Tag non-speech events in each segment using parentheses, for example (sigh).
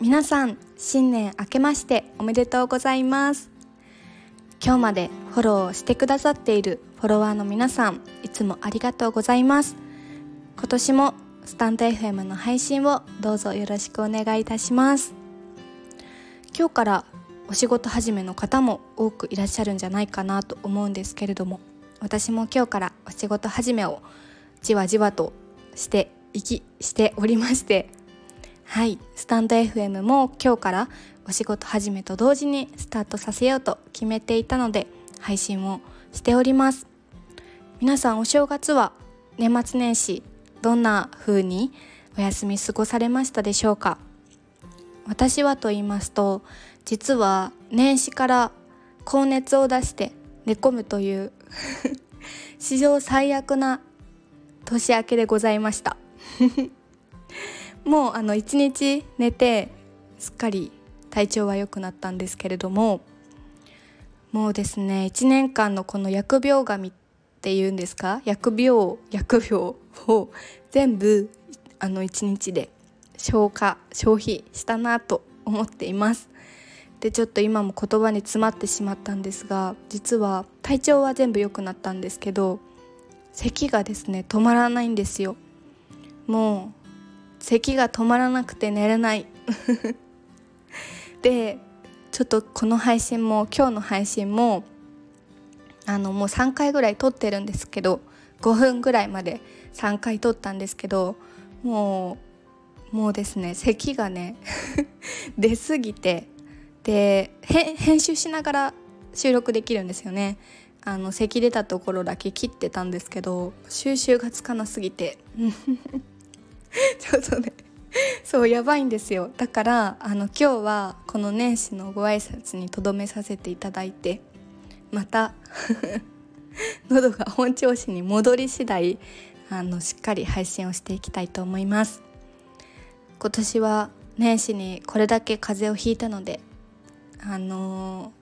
皆さん新年明けましておめでとうございます。今日までフォローしてくださっているフォロワーの皆さんいつもありがとうございます。今年もスタンド FM の配信をどうぞよろしくお願いいたします。今日からお仕事始めの方も多くいらっしゃるんじゃないかなと思うんですけれども私も今日からお仕事始めをじわじわとしていきしておりましてはい。スタンド FM も今日からお仕事始めと同時にスタートさせようと決めていたので配信をしております。皆さんお正月は年末年始どんな風にお休み過ごされましたでしょうか？私はと言いますと実は年始から高熱を出して寝込むという (laughs) 史上最悪な年明けでございました。もうあの1日寝てすっかり体調は良くなったんですけれどももうですね1年間のこの疫病神っていうんですか？疫病疫病を全部あの1日で消化消費したなと思っています。でちょっと今も言葉に詰まってしまったんですが実は体調は全部良くなったんですけど咳がですね止まらないんですよ。もう咳が止まらなくて寝れない。(laughs) でちょっとこの配信も今日の配信もあのもう3回ぐらい撮ってるんですけど5分ぐらいまで3回撮ったんですけどもうもうですね咳がね (laughs) 出すぎてで編集しながら収録できるんですよね。あの咳出たところだけ切ってたんですけど収集がつかなすぎて。(laughs) (laughs) ちょっとねそうやばいんですよ。だからあの今日はこの年始のご挨拶にとどめさせていただいてまた (laughs) 喉が本調子に戻り次第あのしっかり配信をしていきたいと思います。今年は年始にこれだけ風邪をひいたのであの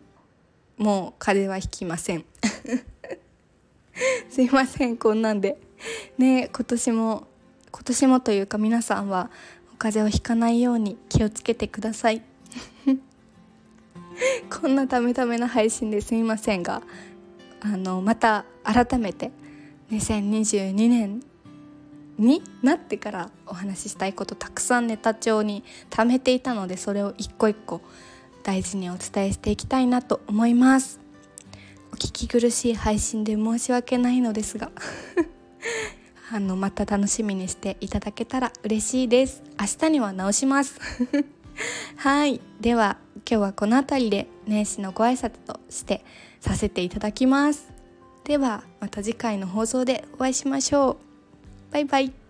ー、もう風邪はひきません。(laughs) すいませんこんなんで。ね今年も今年もというか皆さんはお風邪をひかないように気をつけてください。(laughs) こんなためためな配信ですみませんがあのまた改めて2022年になってからお話ししたいことたくさんネタ帳に貯めていたのでそれを一個一個大事にお伝えしていきたいなと思います。お聞き苦しい配信で申し訳ないのですが。あのまた楽しみにしていただけたら嬉しいです。明日には直します。(laughs) はい。では今日はこの辺りで年始のご挨拶としてさせていただきます。ではまた次回の放送でお会いしましょう。バイバイ。